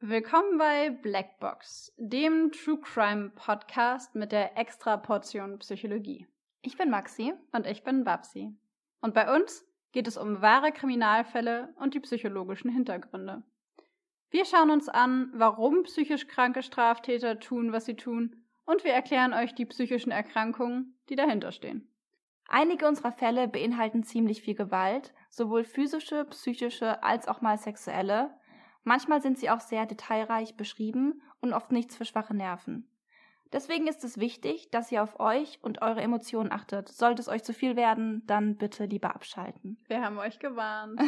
Willkommen bei Blackbox, dem True Crime Podcast mit der extra Portion Psychologie. Ich bin Maxi. Und ich bin Babsi. Und bei uns geht es um wahre Kriminalfälle und die psychologischen Hintergründe. Wir schauen uns an, warum psychisch kranke Straftäter tun, was sie tun, und wir erklären euch die psychischen Erkrankungen, die dahinter stehen. Einige unserer Fälle beinhalten ziemlich viel Gewalt, sowohl physische, psychische als auch mal sexuelle. Manchmal sind sie auch sehr detailreich beschrieben und oft nichts für schwache Nerven. Deswegen ist es wichtig, dass ihr auf euch und eure Emotionen achtet. Sollte es euch zu viel werden, dann bitte lieber abschalten. Wir haben euch gewarnt.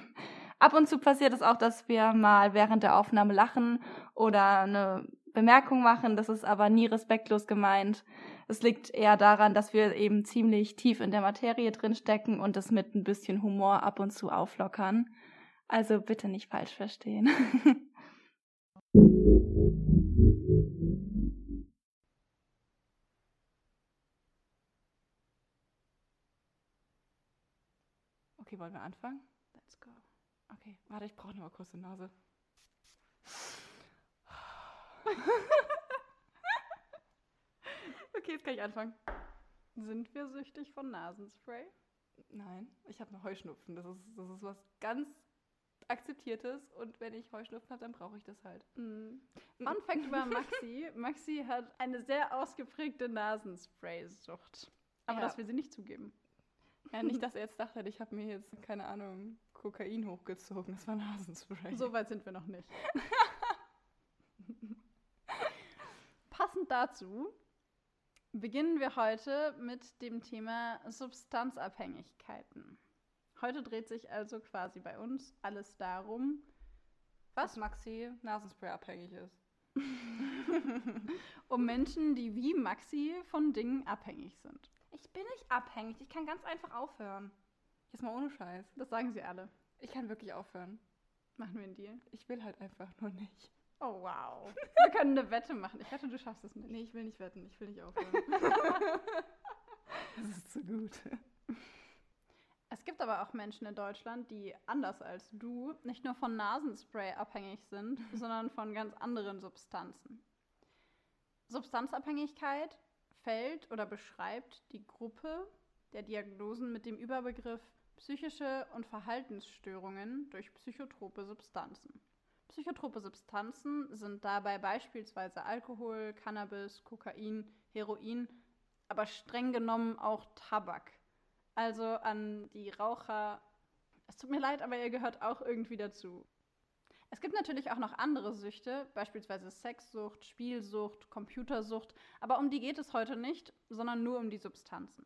Ab und zu passiert es auch, dass wir mal während der Aufnahme lachen oder eine Bemerkung machen. Das ist aber nie respektlos gemeint. Es liegt eher daran, dass wir eben ziemlich tief in der Materie drin stecken und es mit ein bisschen Humor ab und zu auflockern. Also bitte nicht falsch verstehen. Okay, wollen wir anfangen? Let's go. Okay, warte, ich brauche noch eine Nase. okay, jetzt kann ich anfangen. Sind wir süchtig von Nasenspray? Nein, ich habe noch Heuschnupfen. Das ist, das ist was ganz Akzeptiertes und wenn ich Heuschnupfen habe, dann brauche ich das halt. Mm. Fun Fact über Maxi. Maxi hat eine sehr ausgeprägte Nasenspray-Sucht. Aber Ja. das will sie nicht zugeben. Ja, nicht, dass er jetzt dachte, ich habe mir jetzt, keine Ahnung, Kokain hochgezogen. Das war Nasenspray. So weit sind wir noch nicht. Passend dazu beginnen wir heute mit dem Thema Substanzabhängigkeiten. Heute dreht sich also quasi bei uns alles darum, was Maxi Nasenspray abhängig ist. um Menschen, die wie Maxi von Dingen abhängig sind. Ich bin nicht abhängig. Ich kann ganz einfach aufhören. Jetzt mal ohne Scheiß. Das sagen sie alle. Ich kann wirklich aufhören. Machen wir einen Deal. Ich will halt einfach nur nicht. Oh wow. Wir können eine Wette machen. Ich wette, du schaffst es nicht. Nee, ich will nicht wetten. Ich will nicht aufhören. das ist zu gut. Es gibt aber auch Menschen in Deutschland, die anders als du nicht nur von Nasenspray abhängig sind, sondern von ganz anderen Substanzen. Substanzabhängigkeit fällt oder beschreibt die Gruppe der Diagnosen mit dem Überbegriff psychische und Verhaltensstörungen durch psychotrope Substanzen. Psychotrope Substanzen sind dabei beispielsweise Alkohol, Cannabis, Kokain, Heroin, aber streng genommen auch Tabak. Also an die Raucher, es tut mir leid, aber ihr gehört auch irgendwie dazu. Es gibt natürlich auch noch andere Süchte, beispielsweise Sexsucht, Spielsucht, Computersucht, aber um die geht es heute nicht, sondern nur um die Substanzen.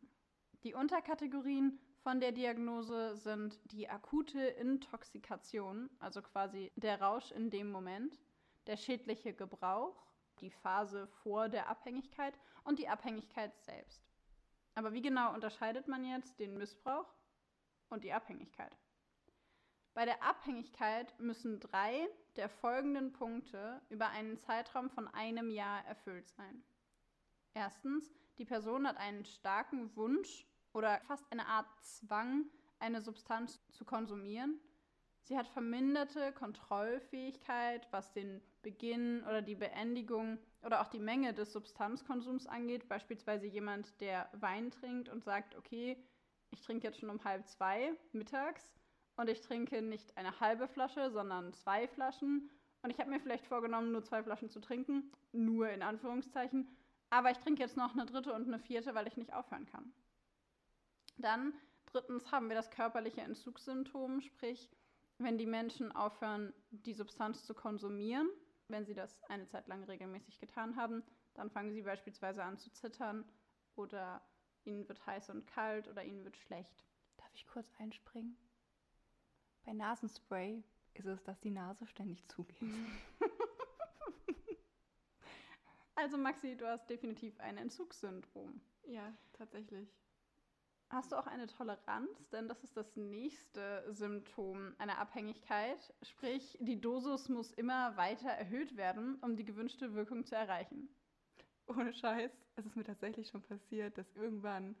Die Unterkategorien von der Diagnose sind die akute Intoxikation, also quasi der Rausch in dem Moment, der schädliche Gebrauch, die Phase vor der Abhängigkeit und die Abhängigkeit selbst. Aber wie genau unterscheidet man jetzt den Missbrauch und die Abhängigkeit? Bei der Abhängigkeit müssen drei der folgenden Punkte über einen Zeitraum von einem Jahr erfüllt sein. Erstens, die Person hat einen starken Wunsch oder fast eine Art Zwang, eine Substanz zu konsumieren. Sie hat verminderte Kontrollfähigkeit, was den Beginn oder die Beendigung oder auch die Menge des Substanzkonsums angeht. Beispielsweise jemand, der Wein trinkt und sagt, okay, ich trinke jetzt schon um halb zwei mittags und ich trinke nicht eine halbe Flasche, sondern zwei Flaschen. Und ich habe mir vielleicht vorgenommen, nur zwei Flaschen zu trinken, nur in Anführungszeichen. Aber ich trinke jetzt noch eine dritte und eine vierte, weil ich nicht aufhören kann. Dann drittens haben wir das körperliche Entzugssymptom, sprich, wenn die Menschen aufhören, die Substanz zu konsumieren, wenn sie das eine Zeit lang regelmäßig getan haben, dann fangen sie beispielsweise an zu zittern oder ihnen wird heiß und kalt oder ihnen wird schlecht. Darf ich kurz einspringen? Bei Nasenspray ist es, dass die Nase ständig zugeht. Also Maxi, du hast definitiv ein Entzugssyndrom. Ja, tatsächlich. Hast du auch eine Toleranz? Denn das ist das nächste Symptom einer Abhängigkeit. Sprich, die Dosis muss immer weiter erhöht werden, um die gewünschte Wirkung zu erreichen. Ohne Scheiß, es ist mir tatsächlich schon passiert, dass irgendwann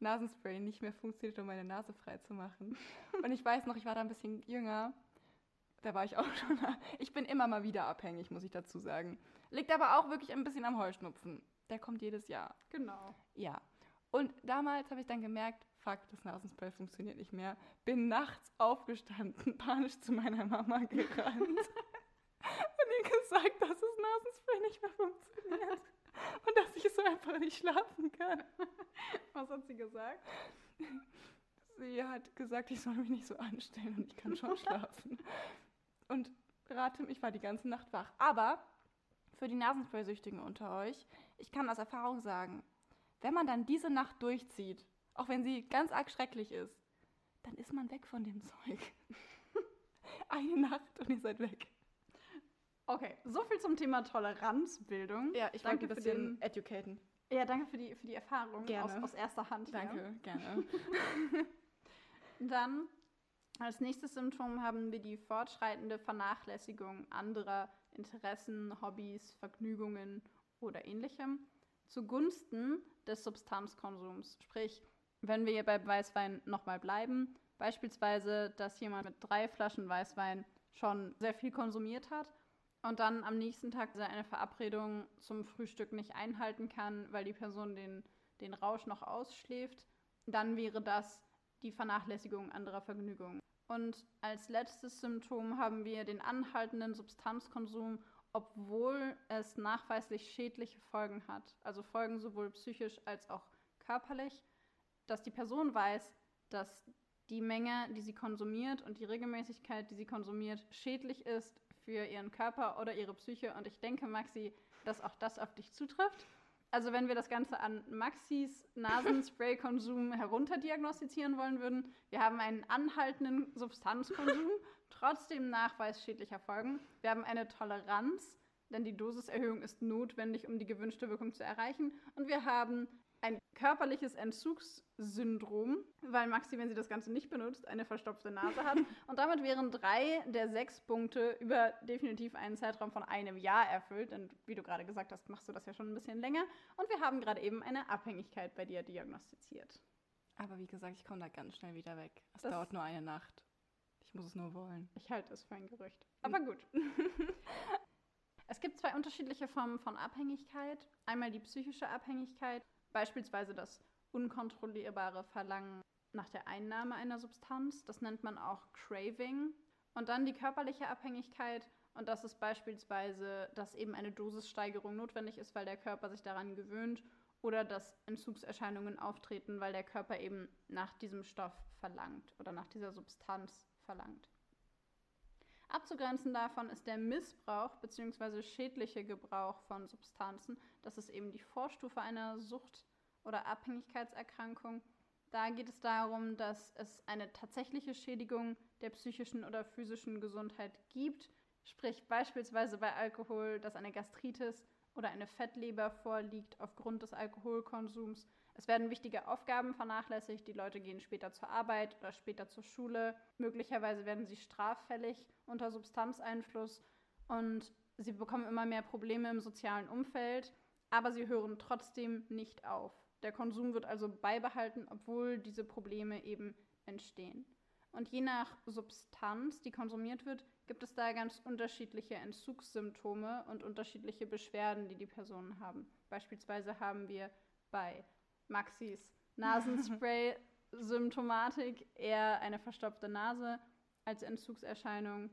Nasenspray nicht mehr funktioniert, um meine Nase frei zu machen. Und ich weiß noch, ich war da ein bisschen jünger. Da war ich auch schon. Ich bin immer mal wieder abhängig, muss ich dazu sagen. Liegt aber auch wirklich ein bisschen am Heuschnupfen. Der kommt jedes Jahr. Genau. Ja. Und damals habe ich dann gemerkt, fuck, das Nasenspray funktioniert nicht mehr. Bin nachts aufgestanden, panisch zu meiner Mama gerannt. und ihr gesagt, dass das Nasenspray nicht mehr funktioniert. Und dass ich so einfach nicht schlafen kann. Was hat sie gesagt? Sie hat gesagt, ich soll mich nicht so anstellen und ich kann schon schlafen. Und rate, ich war die ganze Nacht wach. Aber für die Nasenspray-Süchtigen unter euch, ich kann aus Erfahrung sagen, wenn man dann diese Nacht durchzieht, auch wenn sie ganz arg schrecklich ist, dann ist man weg von dem Zeug. Eine Nacht und ihr seid weg. Okay, so viel zum Thema Toleranzbildung. Ja, ich danke ein bisschen den, educaten. Ja, danke für die, für die Erfahrung gerne. Aus, aus erster Hand. Danke, ja. gerne. Dann als nächstes Symptom haben wir die fortschreitende Vernachlässigung anderer Interessen, Hobbys, Vergnügungen oder ähnlichem zugunsten des Substanzkonsums. Sprich, wenn wir hier bei Weißwein nochmal bleiben, beispielsweise, dass jemand mit drei Flaschen Weißwein schon sehr viel konsumiert hat und dann am nächsten Tag eine Verabredung zum Frühstück nicht einhalten kann, weil die Person den, den Rausch noch ausschläft, dann wäre das die Vernachlässigung anderer Vergnügungen. Und als letztes Symptom haben wir den anhaltenden Substanzkonsum, obwohl es nachweislich schädliche Folgen hat. Also Folgen sowohl psychisch als auch körperlich, dass die Person weiß, dass die Menge, die sie konsumiert und die Regelmäßigkeit, die sie konsumiert, schädlich ist für ihren Körper oder ihre Psyche. Und ich denke, Maxi, dass auch das auf dich zutrifft also wenn wir das Ganze an Maxis Nasenspray-Konsum herunterdiagnostizieren wollen würden, wir haben einen anhaltenden Substanzkonsum, trotzdem Nachweis schädlicher Folgen. Wir haben eine Toleranz, denn die Dosiserhöhung ist notwendig, um die gewünschte Wirkung zu erreichen. Und wir haben ein körperliches Entzugssyndrom, weil Maxi, wenn sie das Ganze nicht benutzt, eine verstopfte Nase hat. Und damit wären drei der sechs Punkte über definitiv einen Zeitraum von einem Jahr erfüllt. Denn wie du gerade gesagt hast, machst du das ja schon ein bisschen länger. Und wir haben gerade eben eine Abhängigkeit bei dir diagnostiziert. Aber wie gesagt, ich komme da ganz schnell wieder weg. Es das dauert nur eine Nacht. Ich muss es nur wollen. Ich halte es für ein Gerücht. Aber gut. es gibt zwei unterschiedliche Formen von Abhängigkeit. Einmal die psychische Abhängigkeit Beispielsweise das unkontrollierbare Verlangen nach der Einnahme einer Substanz, das nennt man auch Craving. Und dann die körperliche Abhängigkeit, und das ist beispielsweise, dass eben eine Dosissteigerung notwendig ist, weil der Körper sich daran gewöhnt, oder dass Entzugserscheinungen auftreten, weil der Körper eben nach diesem Stoff verlangt oder nach dieser Substanz verlangt. Abzugrenzen davon ist der Missbrauch bzw. schädliche Gebrauch von Substanzen. Das ist eben die Vorstufe einer Sucht- oder Abhängigkeitserkrankung. Da geht es darum, dass es eine tatsächliche Schädigung der psychischen oder physischen Gesundheit gibt. Sprich beispielsweise bei Alkohol, dass eine Gastritis oder eine Fettleber vorliegt aufgrund des Alkoholkonsums es werden wichtige Aufgaben vernachlässigt, die Leute gehen später zur Arbeit oder später zur Schule. Möglicherweise werden sie straffällig unter Substanzeinfluss und sie bekommen immer mehr Probleme im sozialen Umfeld, aber sie hören trotzdem nicht auf. Der Konsum wird also beibehalten, obwohl diese Probleme eben entstehen. Und je nach Substanz, die konsumiert wird, gibt es da ganz unterschiedliche Entzugssymptome und unterschiedliche Beschwerden, die die Personen haben. Beispielsweise haben wir bei Maxis Nasenspray-Symptomatik eher eine verstopfte Nase als Entzugserscheinung.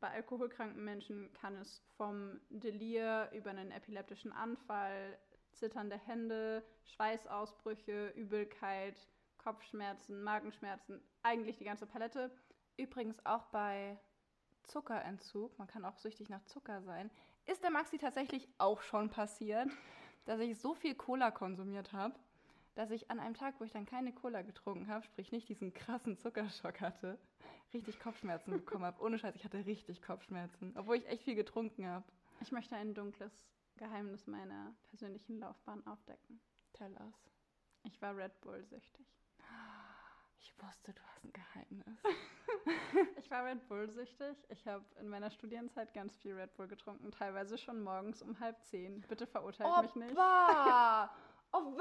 Bei alkoholkranken Menschen kann es vom Delir über einen epileptischen Anfall, zitternde Hände, Schweißausbrüche, Übelkeit, Kopfschmerzen, Magenschmerzen, eigentlich die ganze Palette. Übrigens auch bei Zuckerentzug, man kann auch süchtig nach Zucker sein, ist der Maxi tatsächlich auch schon passiert, dass ich so viel Cola konsumiert habe, dass ich an einem Tag, wo ich dann keine Cola getrunken habe, sprich nicht diesen krassen Zuckerschock hatte, richtig Kopfschmerzen bekommen habe. Ohne Scheiß, ich hatte richtig Kopfschmerzen, obwohl ich echt viel getrunken habe. Ich möchte ein dunkles Geheimnis meiner persönlichen Laufbahn aufdecken. Tell us. Ich war Red Bull süchtig. Ich wusste, du hast ein Geheimnis. ich war Red Bull süchtig. Ich habe in meiner Studienzeit ganz viel Red Bull getrunken, teilweise schon morgens um halb zehn. Bitte verurteilt mich nicht. Oh,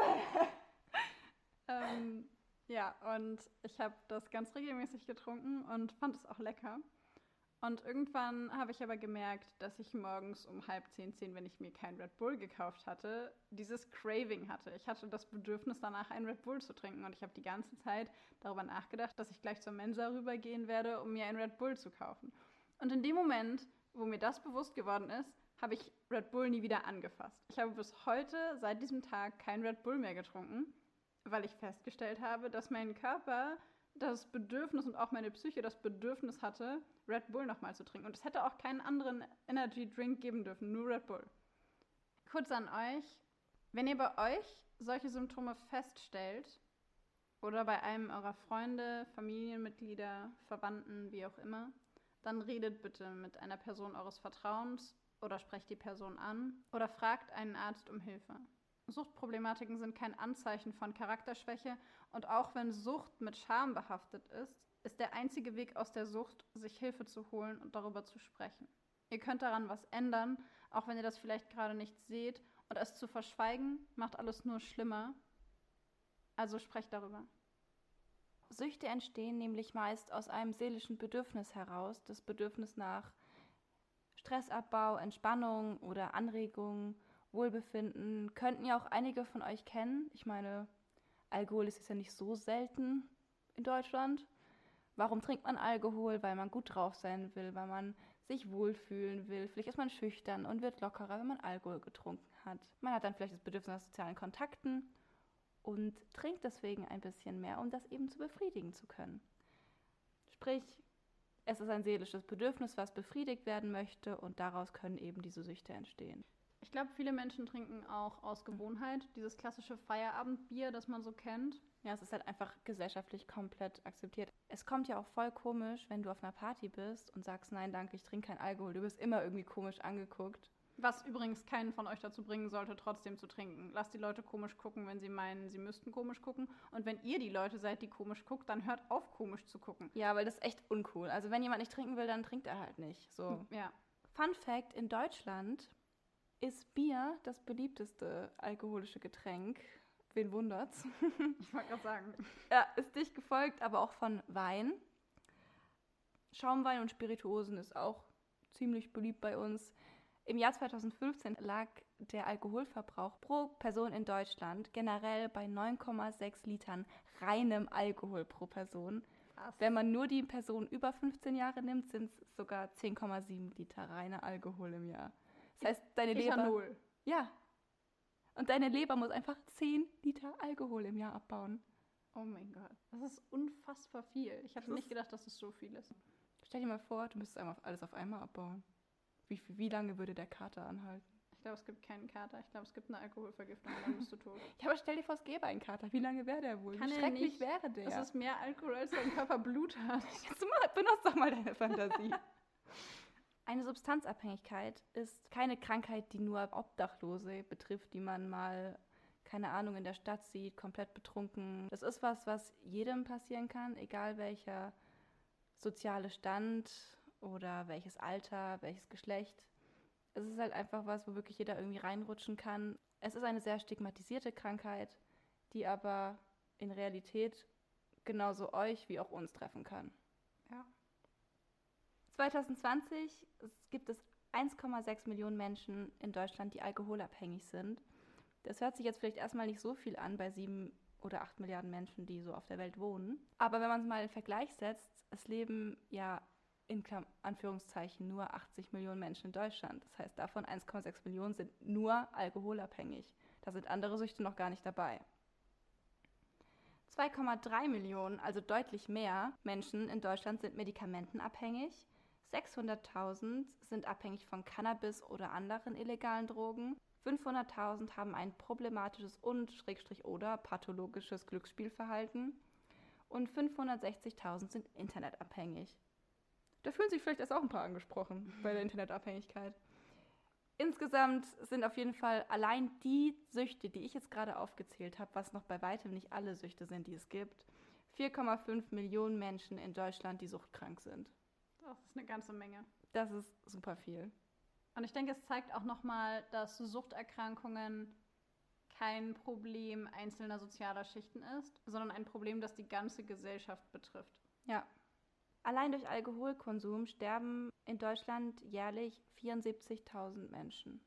ähm, ja, und ich habe das ganz regelmäßig getrunken und fand es auch lecker. Und irgendwann habe ich aber gemerkt, dass ich morgens um halb zehn, zehn, wenn ich mir kein Red Bull gekauft hatte, dieses Craving hatte. Ich hatte das Bedürfnis danach, einen Red Bull zu trinken. Und ich habe die ganze Zeit darüber nachgedacht, dass ich gleich zur Mensa rübergehen werde, um mir einen Red Bull zu kaufen. Und in dem Moment, wo mir das bewusst geworden ist, habe ich Red Bull nie wieder angefasst. Ich habe bis heute, seit diesem Tag, kein Red Bull mehr getrunken, weil ich festgestellt habe, dass mein Körper das Bedürfnis und auch meine Psyche das Bedürfnis hatte, Red Bull nochmal zu trinken. Und es hätte auch keinen anderen Energy Drink geben dürfen, nur Red Bull. Kurz an euch, wenn ihr bei euch solche Symptome feststellt oder bei einem eurer Freunde, Familienmitglieder, Verwandten, wie auch immer, dann redet bitte mit einer Person eures Vertrauens oder sprecht die Person an oder fragt einen Arzt um Hilfe. Suchtproblematiken sind kein Anzeichen von Charakterschwäche und auch wenn Sucht mit Scham behaftet ist, ist der einzige Weg aus der Sucht, sich Hilfe zu holen und darüber zu sprechen. Ihr könnt daran was ändern, auch wenn ihr das vielleicht gerade nicht seht und es zu verschweigen macht alles nur schlimmer. Also sprecht darüber. Süchte entstehen nämlich meist aus einem seelischen Bedürfnis heraus, das Bedürfnis nach Stressabbau, Entspannung oder Anregung, Wohlbefinden. Könnten ja auch einige von euch kennen. Ich meine, Alkohol ist ja nicht so selten in Deutschland. Warum trinkt man Alkohol? Weil man gut drauf sein will, weil man sich wohlfühlen will. Vielleicht ist man schüchtern und wird lockerer, wenn man Alkohol getrunken hat. Man hat dann vielleicht das Bedürfnis nach sozialen Kontakten und trinkt deswegen ein bisschen mehr, um das eben zu befriedigen zu können. Sprich, es ist ein seelisches Bedürfnis, was befriedigt werden möchte und daraus können eben diese Süchte entstehen. Ich glaube, viele Menschen trinken auch aus Gewohnheit dieses klassische Feierabendbier, das man so kennt. Ja, es ist halt einfach gesellschaftlich komplett akzeptiert. Es kommt ja auch voll komisch, wenn du auf einer Party bist und sagst, nein, danke, ich trinke kein Alkohol. Du wirst immer irgendwie komisch angeguckt. Was übrigens keinen von euch dazu bringen sollte, trotzdem zu trinken. Lasst die Leute komisch gucken, wenn sie meinen, sie müssten komisch gucken. Und wenn ihr die Leute seid, die komisch guckt, dann hört auf, komisch zu gucken. Ja, weil das ist echt uncool. Also wenn jemand nicht trinken will, dann trinkt er halt nicht. So. Ja. Fun Fact: In Deutschland ist Bier das beliebteste alkoholische Getränk. Wen wundert's? Ich wollte gerade sagen. Ja, ist dicht gefolgt, aber auch von Wein. Schaumwein und Spirituosen ist auch ziemlich beliebt bei uns. Im Jahr 2015 lag der Alkoholverbrauch pro Person in Deutschland generell bei 9,6 Litern reinem Alkohol pro Person. Krass. Wenn man nur die Person über 15 Jahre nimmt, sind es sogar 10,7 Liter reiner Alkohol im Jahr. Das heißt, deine Leber. Ethanol. Ja. Und deine Leber muss einfach 10 Liter Alkohol im Jahr abbauen. Oh mein Gott. Das ist unfassbar viel. Ich habe nicht gedacht, dass es so viel ist. Stell dir mal vor, du müsstest einmal alles auf einmal abbauen. Wie, wie, lange würde der Kater anhalten? Ich glaube, es gibt keinen Kater. Ich glaube, es gibt eine Alkoholvergiftung und dann bist du tot. Ja, aber stell dir vor, es gäbe einen Kater. Wie lange wäre der wohl? Kann wie schrecklich wäre der? Das ist mehr Alkohol, als dein Körper Blut hat. Jetzt benutzt doch mal deine Fantasie. Eine Substanzabhängigkeit ist keine Krankheit, die nur Obdachlose betrifft, die man mal, keine Ahnung, in der Stadt sieht, komplett betrunken. Das ist was, was jedem passieren kann, egal welcher soziale Stand oder welches Alter, welches Geschlecht. Es ist halt einfach was, wo wirklich jeder irgendwie reinrutschen kann. Es ist eine sehr stigmatisierte Krankheit, die aber in Realität genauso euch wie auch uns treffen kann. Ja. 2020 gibt es 1,6 Millionen Menschen in Deutschland, die alkoholabhängig sind. Das hört sich jetzt vielleicht erstmal nicht so viel an bei sieben oder acht Milliarden Menschen, die so auf der Welt wohnen. Aber wenn man es mal in Vergleich setzt, es leben ja in Anführungszeichen nur 80 Millionen Menschen in Deutschland. Das heißt, davon 1,6 Millionen sind nur alkoholabhängig. Da sind andere Süchte noch gar nicht dabei. 2,3 Millionen, also deutlich mehr Menschen in Deutschland sind medikamentenabhängig. 600.000 sind abhängig von Cannabis oder anderen illegalen Drogen. 500.000 haben ein problematisches und schrägstrich oder pathologisches Glücksspielverhalten. Und 560.000 sind internetabhängig. Da fühlen sich vielleicht erst auch ein paar angesprochen bei der Internetabhängigkeit. Insgesamt sind auf jeden Fall allein die Süchte, die ich jetzt gerade aufgezählt habe, was noch bei weitem nicht alle Süchte sind, die es gibt, 4,5 Millionen Menschen in Deutschland, die suchtkrank sind. Das ist eine ganze Menge. Das ist super viel. Und ich denke, es zeigt auch nochmal, dass Suchterkrankungen kein Problem einzelner sozialer Schichten ist, sondern ein Problem, das die ganze Gesellschaft betrifft. Ja. Allein durch Alkoholkonsum sterben in Deutschland jährlich 74.000 Menschen.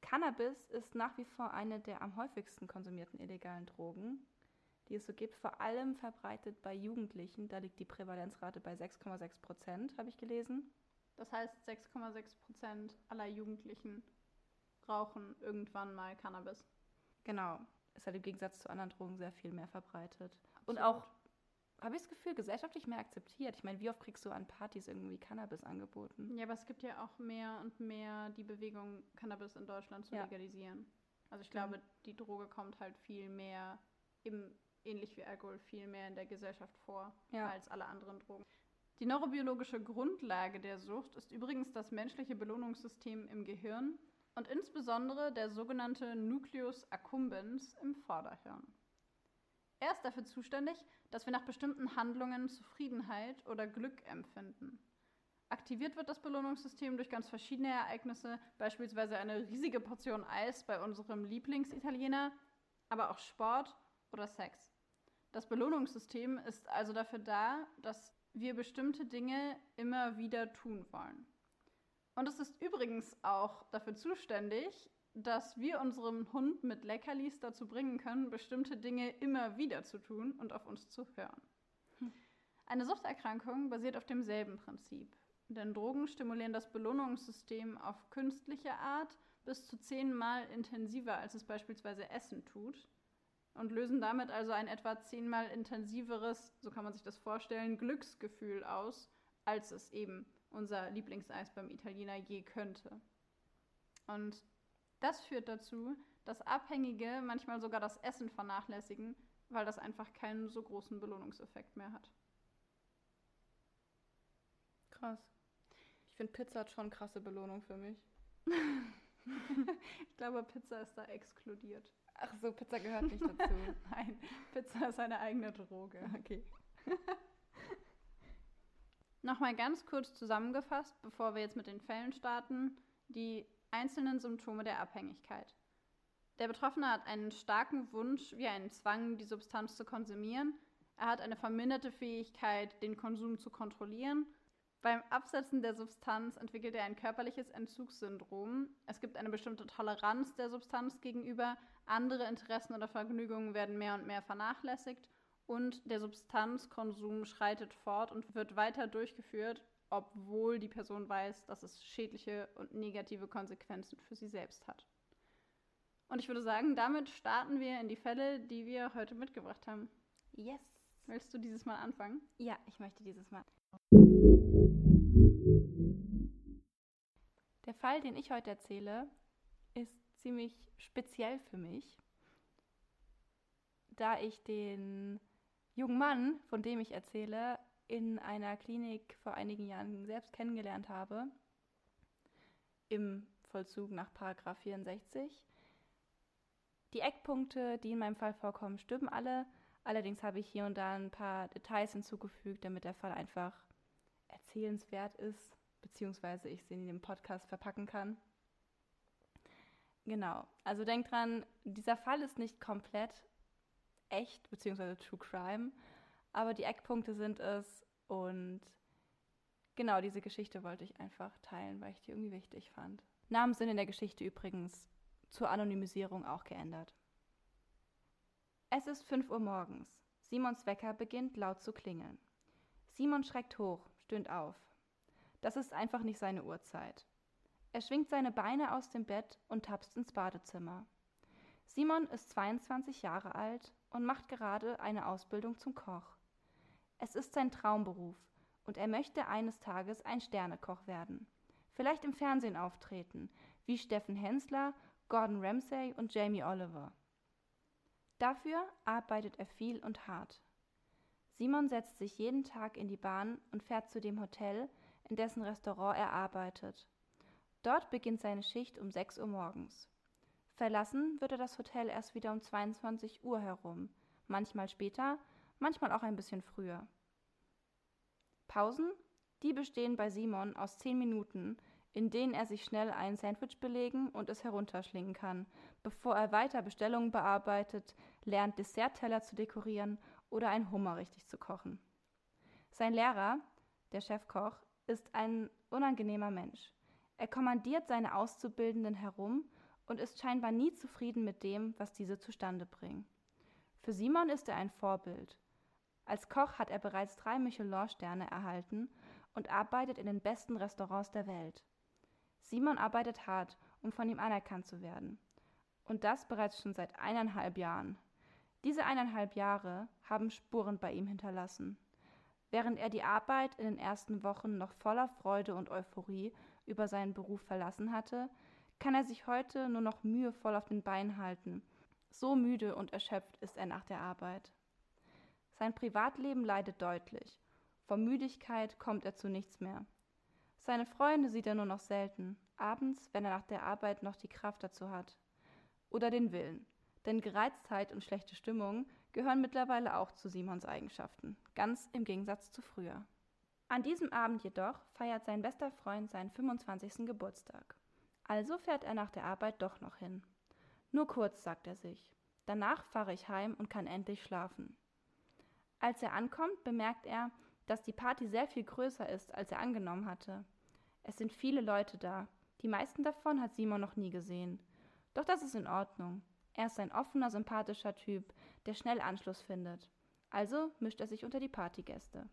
Cannabis ist nach wie vor eine der am häufigsten konsumierten illegalen Drogen, die es so gibt, vor allem verbreitet bei Jugendlichen. Da liegt die Prävalenzrate bei 6,6 Prozent, habe ich gelesen. Das heißt, 6,6 Prozent aller Jugendlichen rauchen irgendwann mal Cannabis. Genau. Ist halt im Gegensatz zu anderen Drogen sehr viel mehr verbreitet. Absolut. Und auch, habe ich das Gefühl, gesellschaftlich mehr akzeptiert. Ich meine, wie oft kriegst du an Partys irgendwie Cannabis angeboten? Ja, aber es gibt ja auch mehr und mehr die Bewegung, Cannabis in Deutschland zu Ja. legalisieren. Also ich Stimmt. glaube, die Droge kommt halt viel mehr, eben ähnlich wie Alkohol, viel mehr in der Gesellschaft vor Ja. als alle anderen Drogen. Die neurobiologische Grundlage der Sucht ist übrigens das menschliche Belohnungssystem im Gehirn und insbesondere der sogenannte Nucleus accumbens im Vorderhirn. Er ist dafür zuständig, dass wir nach bestimmten Handlungen Zufriedenheit oder Glück empfinden. Aktiviert wird das Belohnungssystem durch ganz verschiedene Ereignisse, beispielsweise eine riesige Portion Eis bei unserem Lieblingsitaliener, aber auch Sport oder Sex. Das Belohnungssystem ist also dafür da, dass wir bestimmte Dinge immer wieder tun wollen. Und es ist übrigens auch dafür zuständig, dass wir unserem Hund mit Leckerlis dazu bringen können, bestimmte Dinge immer wieder zu tun und auf uns zu hören. Eine Suchterkrankung basiert auf demselben Prinzip. Denn Drogen stimulieren das Belohnungssystem auf künstliche Art bis zu zehnmal intensiver, als es beispielsweise Essen tut. Und lösen damit also ein etwa zehnmal intensiveres, so kann man sich das vorstellen, Glücksgefühl aus, als es eben unser Lieblingseis beim Italiener je könnte. Und das führt dazu, dass Abhängige manchmal sogar das Essen vernachlässigen, weil das einfach keinen so großen Belohnungseffekt mehr hat. Krass. Ich finde, Pizza hat schon krasse Belohnung für mich. Ich glaube, Pizza ist da exkludiert. Ach so, Pizza gehört nicht dazu. Nein, Pizza ist eine eigene Droge. okay. Nochmal ganz kurz zusammengefasst, bevor wir jetzt mit den Fällen starten, die einzelnen Symptome der Abhängigkeit. Der Betroffene hat einen starken Wunsch, wie einen Zwang, die Substanz zu konsumieren. Er hat eine verminderte Fähigkeit, den Konsum zu kontrollieren. Beim Absetzen der Substanz entwickelt er ein körperliches Entzugssyndrom. Es gibt eine bestimmte Toleranz der Substanz gegenüber. Andere Interessen oder Vergnügungen werden mehr und mehr vernachlässigt. Und der Substanzkonsum schreitet fort und wird weiter durchgeführt, obwohl die Person weiß, dass es schädliche und negative Konsequenzen für sie selbst hat. Und ich würde sagen, damit starten wir in die Fälle, die wir heute mitgebracht haben. Yes. Willst du dieses Mal anfangen? Ja, ich möchte dieses Mal. Der Fall, den ich heute erzähle, ist ziemlich speziell für mich, da ich den jungen Mann, von dem ich erzähle, in einer Klinik vor einigen Jahren selbst kennengelernt habe, im Vollzug nach Paragraph 64. Die Eckpunkte, die in meinem Fall vorkommen, stimmen alle. Allerdings habe ich hier und da ein paar Details hinzugefügt, damit der Fall einfach erzählenswert ist, beziehungsweise ich sie in dem Podcast verpacken kann. Genau, also denkt dran, dieser Fall ist nicht komplett echt, beziehungsweise True Crime, aber die Eckpunkte sind es und genau diese Geschichte wollte ich einfach teilen, weil ich die irgendwie wichtig fand. Namen sind in der Geschichte übrigens zur Anonymisierung auch geändert. Es ist 5 Uhr morgens. Simons Wecker beginnt laut zu klingeln. Simon schreckt hoch, stöhnt auf. Das ist einfach nicht seine Uhrzeit. Er schwingt seine Beine aus dem Bett und tapst ins Badezimmer. Simon ist 22 Jahre alt und macht gerade eine Ausbildung zum Koch. Es ist sein Traumberuf und er möchte eines Tages ein Sternekoch werden. Vielleicht im Fernsehen auftreten, wie Steffen Hensler, Gordon Ramsay und Jamie Oliver. Dafür arbeitet er viel und hart. Simon setzt sich jeden Tag in die Bahn und fährt zu dem Hotel, in dessen Restaurant er arbeitet. Dort beginnt seine Schicht um 6 Uhr morgens. Verlassen wird er das Hotel erst wieder um 22 Uhr herum, manchmal später, manchmal auch ein bisschen früher. Pausen? Die bestehen bei Simon aus 10 Minuten, in denen er sich schnell ein Sandwich belegen und es herunterschlingen kann, bevor er weiter Bestellungen bearbeitet, lernt, Dessertteller zu dekorieren oder einen Hummer richtig zu kochen. Sein Lehrer, der Chefkoch, ist ein unangenehmer Mensch. Er kommandiert seine Auszubildenden herum und ist scheinbar nie zufrieden mit dem, was diese zustande bringen. Für Simon ist er ein Vorbild. Als Koch hat er bereits drei Michelin-Sterne erhalten und arbeitet in den besten Restaurants der Welt. Simon arbeitet hart, um von ihm anerkannt zu werden. Und das bereits schon seit eineinhalb Jahren. Diese eineinhalb Jahre haben Spuren bei ihm hinterlassen. Während er die Arbeit in den ersten Wochen noch voller Freude und Euphorie über seinen Beruf verlassen hatte, kann er sich heute nur noch mühevoll auf den Beinen halten. So müde und erschöpft ist er nach der Arbeit. Sein Privatleben leidet deutlich. Vor Müdigkeit kommt er zu nichts mehr. Seine Freunde sieht er nur noch selten, abends, wenn er nach der Arbeit noch die Kraft dazu hat. Oder den Willen. Denn Gereiztheit und schlechte Stimmung gehören mittlerweile auch zu Simons Eigenschaften, ganz im Gegensatz zu früher. An diesem Abend jedoch feiert sein bester Freund seinen 25. Geburtstag. Also fährt er nach der Arbeit doch noch hin. Nur kurz, sagt er sich. Danach fahre ich heim und kann endlich schlafen. Als er ankommt, bemerkt er, dass die Party sehr viel größer ist, als er angenommen hatte. Es sind viele Leute da. Die meisten davon hat Simon noch nie gesehen. Doch das ist in Ordnung. Er ist ein offener, sympathischer Typ, der schnell Anschluss findet. Also mischt er sich unter die Partygäste.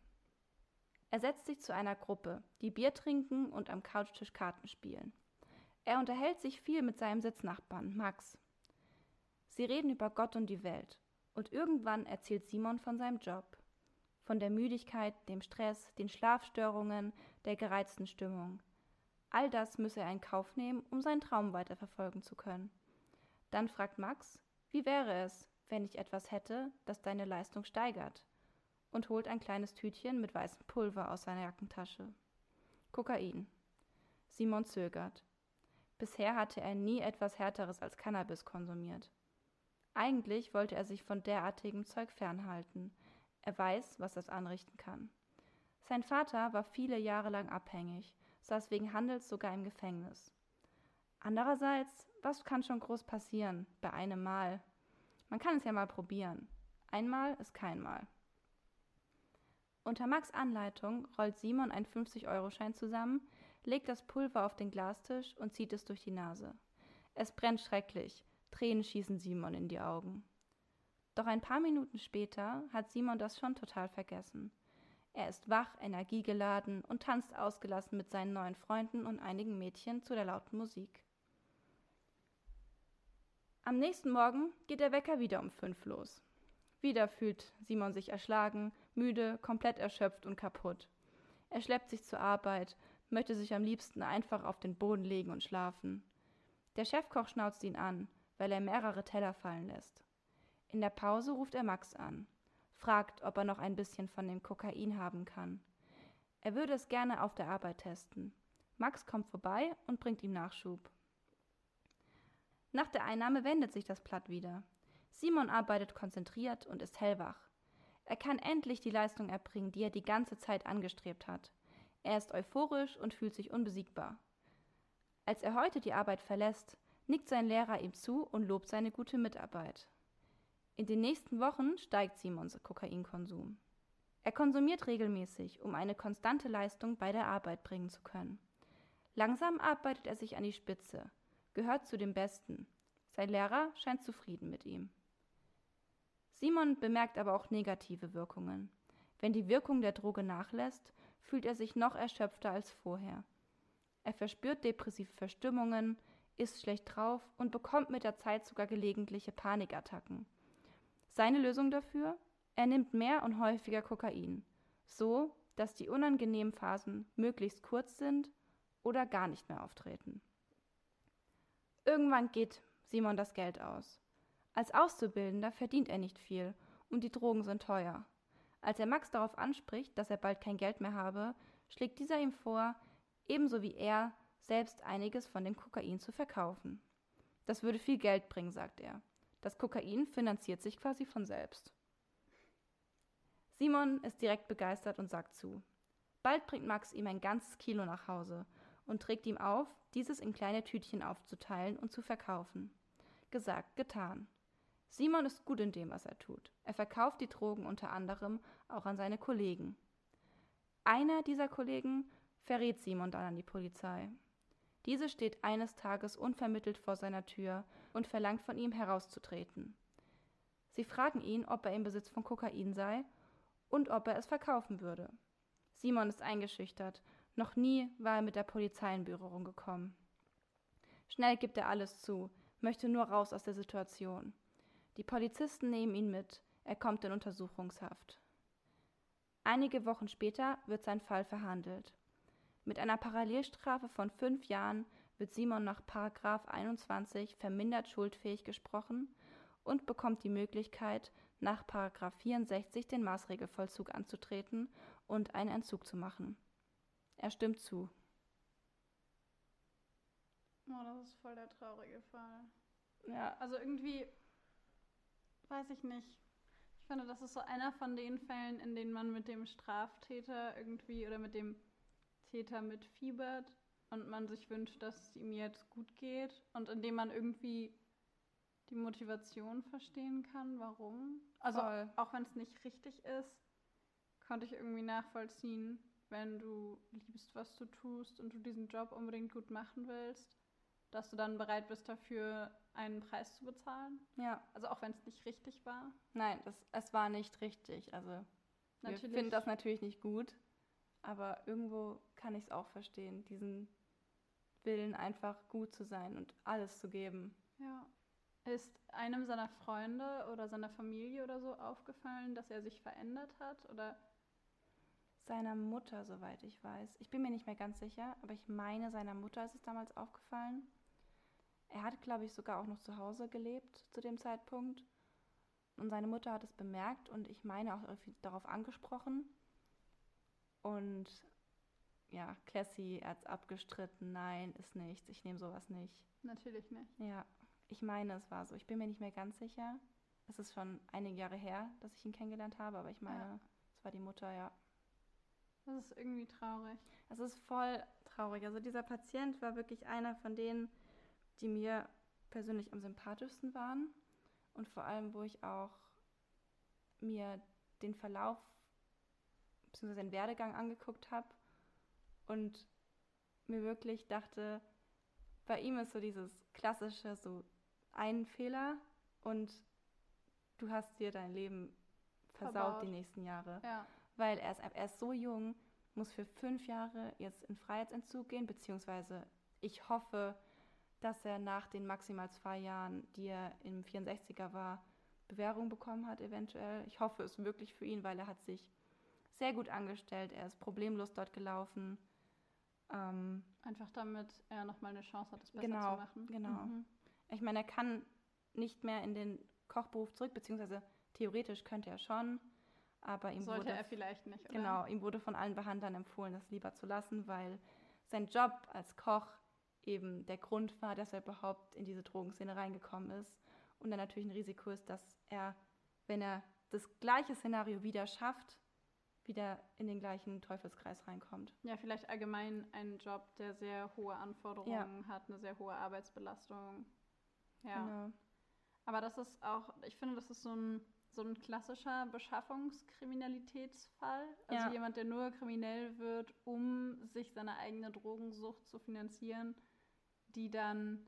Er setzt sich zu einer Gruppe, die Bier trinken und am Couchtisch Karten spielen. Er unterhält sich viel mit seinem Sitznachbarn, Max. Sie reden über Gott und die Welt. Und irgendwann erzählt Simon von seinem Job. Von der Müdigkeit, dem Stress, den Schlafstörungen, der gereizten Stimmung. All das müsse er in Kauf nehmen, um seinen Traum weiterverfolgen zu können. Dann fragt Max, wie wäre es, wenn ich etwas hätte, das deine Leistung steigert? und holt ein kleines Tütchen mit weißem Pulver aus seiner Jackentasche. Kokain. Simon zögert. Bisher hatte er nie etwas Härteres als Cannabis konsumiert. Eigentlich wollte er sich von derartigem Zeug fernhalten. Er weiß, was das anrichten kann. Sein Vater war viele Jahre lang abhängig, saß wegen Handels sogar im Gefängnis. Andererseits, was kann schon groß passieren, bei einem Mal? Man kann es ja mal probieren. Einmal ist kein Mal. Unter Max Anleitung rollt Simon einen 50-Euro-Schein zusammen, legt das Pulver auf den Glastisch und zieht es durch die Nase. Es brennt schrecklich, Tränen schießen Simon in die Augen. Doch ein paar Minuten später hat Simon das schon total vergessen. Er ist wach, energiegeladen und tanzt ausgelassen mit seinen neuen Freunden und einigen Mädchen zu der lauten Musik. Am nächsten Morgen geht der Wecker wieder um fünf los. Wieder fühlt Simon sich erschlagen, müde, komplett erschöpft und kaputt. Er schleppt sich zur Arbeit, möchte sich am liebsten einfach auf den Boden legen und schlafen. Der Chefkoch schnauzt ihn an, weil er mehrere Teller fallen lässt. In der Pause ruft er Max an, fragt, ob er noch ein bisschen von dem Kokain haben kann. Er würde es gerne auf der Arbeit testen. Max kommt vorbei und bringt ihm Nachschub. Nach der Einnahme wendet sich das Blatt wieder. Simon arbeitet konzentriert und ist hellwach. Er kann endlich die Leistung erbringen, die er die ganze Zeit angestrebt hat. Er ist euphorisch und fühlt sich unbesiegbar. Als er heute die Arbeit verlässt, nickt sein Lehrer ihm zu und lobt seine gute Mitarbeit. In den nächsten Wochen steigt Simons Kokainkonsum. Er konsumiert regelmäßig, um eine konstante Leistung bei der Arbeit bringen zu können. Langsam arbeitet er sich an die Spitze, gehört zu den Besten. Sein Lehrer scheint zufrieden mit ihm. Simon bemerkt aber auch negative Wirkungen. Wenn die Wirkung der Droge nachlässt, fühlt er sich noch erschöpfter als vorher. Er verspürt depressive Verstimmungen, ist schlecht drauf und bekommt mit der Zeit sogar gelegentliche Panikattacken. Seine Lösung dafür? Er nimmt mehr und häufiger Kokain, so dass die unangenehmen Phasen möglichst kurz sind oder gar nicht mehr auftreten. Irgendwann geht Simon das Geld aus. Als Auszubildender verdient er nicht viel und die Drogen sind teuer. Als er Max darauf anspricht, dass er bald kein Geld mehr habe, schlägt dieser ihm vor, ebenso wie er, selbst einiges von dem Kokain zu verkaufen. Das würde viel Geld bringen, sagt er. Das Kokain finanziert sich quasi von selbst. Simon ist direkt begeistert und sagt zu. Bald bringt Max ihm ein ganzes Kilo nach Hause und trägt ihm auf, dieses in kleine Tütchen aufzuteilen und zu verkaufen. Gesagt, getan. Simon ist gut in dem, was er tut. Er verkauft die Drogen unter anderem auch an seine Kollegen. Einer dieser Kollegen verrät Simon dann an die Polizei. Diese steht eines Tages unvermittelt vor seiner Tür und verlangt von ihm herauszutreten. Sie fragen ihn, ob er im Besitz von Kokain sei und ob er es verkaufen würde. Simon ist eingeschüchtert. Noch nie war er mit der Polizei in Berührung gekommen. Schnell gibt er alles zu, möchte nur raus aus der Situation. Die Polizisten nehmen ihn mit. Er kommt in Untersuchungshaft. Einige Wochen später wird sein Fall verhandelt. Mit einer Parallelstrafe von fünf Jahren wird Simon nach Paragraph 21 vermindert schuldfähig gesprochen und bekommt die Möglichkeit, nach Paragraph 64 den Maßregelvollzug anzutreten und einen Entzug zu machen. Er stimmt zu. Oh, das ist voll der traurige Fall. Ja, Also irgendwie, weiß ich nicht. Ich finde, das ist so einer von den Fällen, in denen man mit dem Straftäter irgendwie oder mit dem Täter mitfiebert und man sich wünscht, dass es ihm jetzt gut geht und in dem man irgendwie die Motivation verstehen kann, warum. Also Voll. auch wenn es nicht richtig ist, konnte ich irgendwie nachvollziehen, wenn du liebst, was du tust und du diesen Job unbedingt gut machen willst, dass du dann bereit bist dafür einen Preis zu bezahlen. ja. Also auch wenn es nicht richtig war. Nein, das, es war nicht richtig. Also wir Natürlich. finden das natürlich nicht gut, aber irgendwo kann ich es auch verstehen, diesen Willen einfach gut zu sein und alles zu geben. Ja. Ist einem seiner Freunde oder seiner Familie oder so aufgefallen, dass er sich verändert hat? Oder Seiner Mutter, soweit ich weiß. Ich bin mir nicht mehr ganz sicher, aber ich meine, seiner Mutter ist es damals aufgefallen. Er hat, glaube ich, sogar auch noch zu Hause gelebt zu dem Zeitpunkt. Und seine Mutter hat es bemerkt und ich meine auch darauf angesprochen. Und ja, Classy hat es abgestritten. Nein, ist nichts. Ich nehme sowas nicht. natürlich nicht. Ja, ich meine, es war so. Ich bin mir nicht mehr ganz sicher. Es ist schon einige Jahre her, dass ich ihn kennengelernt habe, aber ich meine, Ja. es war die Mutter, ja. Das ist irgendwie traurig. Es ist voll traurig. Also dieser Patient war wirklich einer von denen, die mir persönlich am sympathischsten waren und vor allem, wo ich auch mir den Verlauf bzw. den Werdegang angeguckt habe und mir wirklich dachte, bei ihm ist so dieses klassische, so ein Fehler und du hast dir dein Leben versaut Verbaut. die nächsten Jahre Ja. Weil er ist, er ist so jung, muss für fünf Jahre jetzt in Freiheitsentzug gehen, beziehungsweise ich hoffe, dass er nach den maximal zwei Jahren, die er im 64er war, Bewährung bekommen hat eventuell. Ich hoffe es wirklich für ihn, weil er hat sich sehr gut angestellt, er ist problemlos dort gelaufen. Ähm, Einfach damit er nochmal eine Chance hat, es besser Genau, zu machen. genau. Mhm. ich meine, er kann nicht mehr in den Kochberuf zurück, beziehungsweise theoretisch könnte er schon, aber ihm Sollte wurde er vielleicht nicht, oder? Genau, ihm wurde von allen Behandlern empfohlen, das lieber zu lassen, weil sein Job als Koch eben der Grund war, dass er überhaupt in diese Drogenszene reingekommen ist. Und dann natürlich ein Risiko ist, dass er, wenn er das gleiche Szenario wieder schafft, wieder in den gleichen Teufelskreis reinkommt. Ja, vielleicht allgemein ein Job, der sehr hohe Anforderungen hat, eine sehr hohe Arbeitsbelastung. Ja. Genau. Aber das ist auch, ich finde, das ist so ein, so ein klassischer Beschaffungskriminalitätsfall. Also Ja. jemand, der nur kriminell wird, um sich seine eigene Drogensucht zu finanzieren, die dann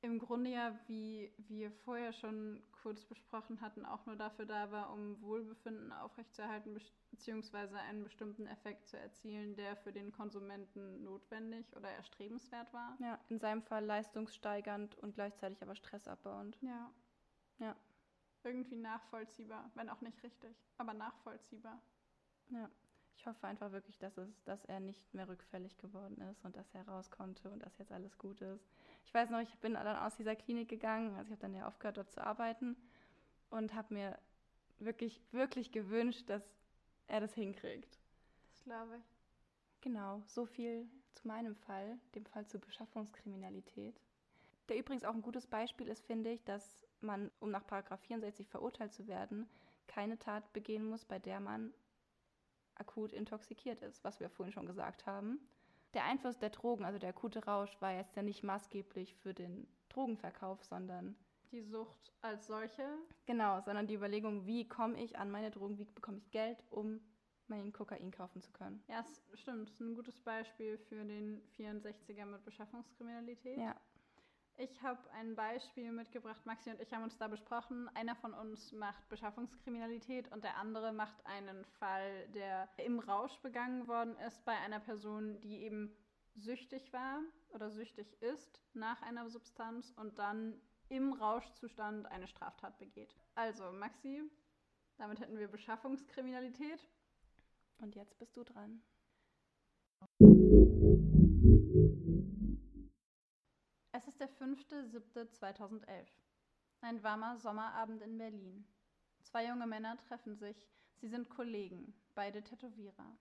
im Grunde ja, wie wir vorher schon kurz besprochen hatten, auch nur dafür da war, um Wohlbefinden aufrechtzuerhalten, beziehungsweise einen bestimmten Effekt zu erzielen, der für den Konsumenten notwendig oder erstrebenswert war. Ja, in seinem Fall leistungssteigernd und gleichzeitig aber stressabbauend. Ja. Ja. Irgendwie nachvollziehbar, wenn auch nicht richtig, aber nachvollziehbar. Ja. Ich hoffe einfach wirklich, dass, es, dass er nicht mehr rückfällig geworden ist und dass er raus konnte und dass jetzt alles gut ist. Ich weiß noch, ich bin dann aus dieser Klinik gegangen, also ich habe dann ja aufgehört, dort zu arbeiten und habe mir wirklich, wirklich gewünscht, dass er das hinkriegt. Das glaube ich. Genau, so viel zu meinem Fall, dem Fall zur Beschaffungskriminalität. Der übrigens auch ein gutes Beispiel ist, finde ich, dass man, um nach Paragraph 64 verurteilt zu werden, keine Tat begehen muss, bei der man akut intoxikiert ist, was wir vorhin schon gesagt haben. der Einfluss der Drogen, also der akute Rausch, war jetzt ja nicht maßgeblich für den Drogenverkauf, sondern die Sucht als solche. Genau, sondern die Überlegung, wie komme ich an meine Drogen, wie bekomme ich Geld, um meinen Kokain kaufen zu können. Ja, es stimmt. Das ist ein gutes Beispiel für den 64er mit Beschaffungskriminalität. Ja. Ich habe ein Beispiel mitgebracht, Maxi und ich haben uns da besprochen. Einer von uns macht Beschaffungskriminalität und der andere macht einen Fall, der im Rausch begangen worden ist bei einer Person, die eben süchtig war oder süchtig ist nach einer Substanz und dann im Rauschzustand eine Straftat begeht. Also, Maxi, damit hätten wir Beschaffungskriminalität. Und jetzt bist du dran. Es ist der 5.7.2011. Ein warmer Sommerabend in Berlin. Zwei junge Männer treffen sich. Sie sind Kollegen, beide Tätowierer.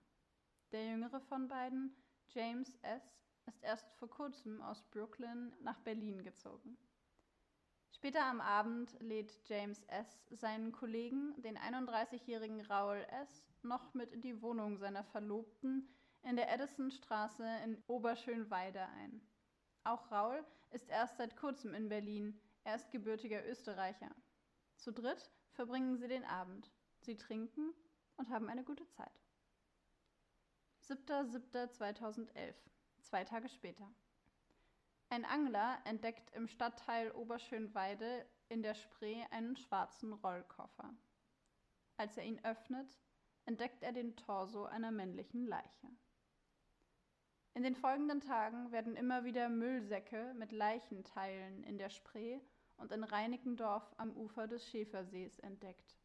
Der jüngere von beiden, James S., ist erst vor kurzem aus Brooklyn nach Berlin gezogen. Später am Abend lädt James S. seinen Kollegen, den 31-jährigen Raul S., noch mit in die Wohnung seiner Verlobten in der Edisonstraße in Oberschönweide ein. Auch Raul ist erst seit kurzem in Berlin. Er ist gebürtiger Österreicher. Zu dritt verbringen sie den Abend. Sie trinken und haben eine gute Zeit. 7.7.2011, zwei Tage später. Ein Angler entdeckt im Stadtteil Oberschönweide in der Spree einen schwarzen Rollkoffer. Als er ihn öffnet, entdeckt er den Torso einer männlichen Leiche. In den folgenden Tagen werden immer wieder Müllsäcke mit Leichenteilen in der Spree und in Reinickendorf am Ufer des Schäfersees entdeckt.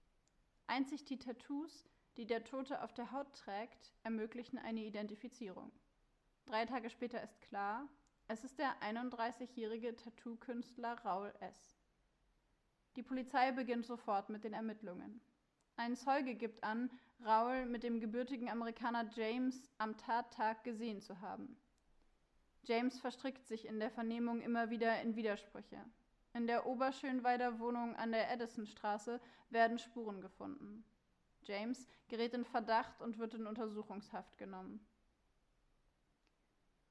Einzig die Tattoos, die der Tote auf der Haut trägt, ermöglichen eine Identifizierung. Drei Tage später ist klar, es ist der 31-jährige Tattoo-Künstler Raul S. Die Polizei beginnt sofort mit den Ermittlungen. Ein Zeuge gibt an, Raul mit dem gebürtigen Amerikaner James am Tattag gesehen zu haben. James verstrickt sich in der Vernehmung immer wieder in Widersprüche. In der Oberschönweider Wohnung an der Edisonstraße werden Spuren gefunden. James gerät in Verdacht und wird in Untersuchungshaft genommen.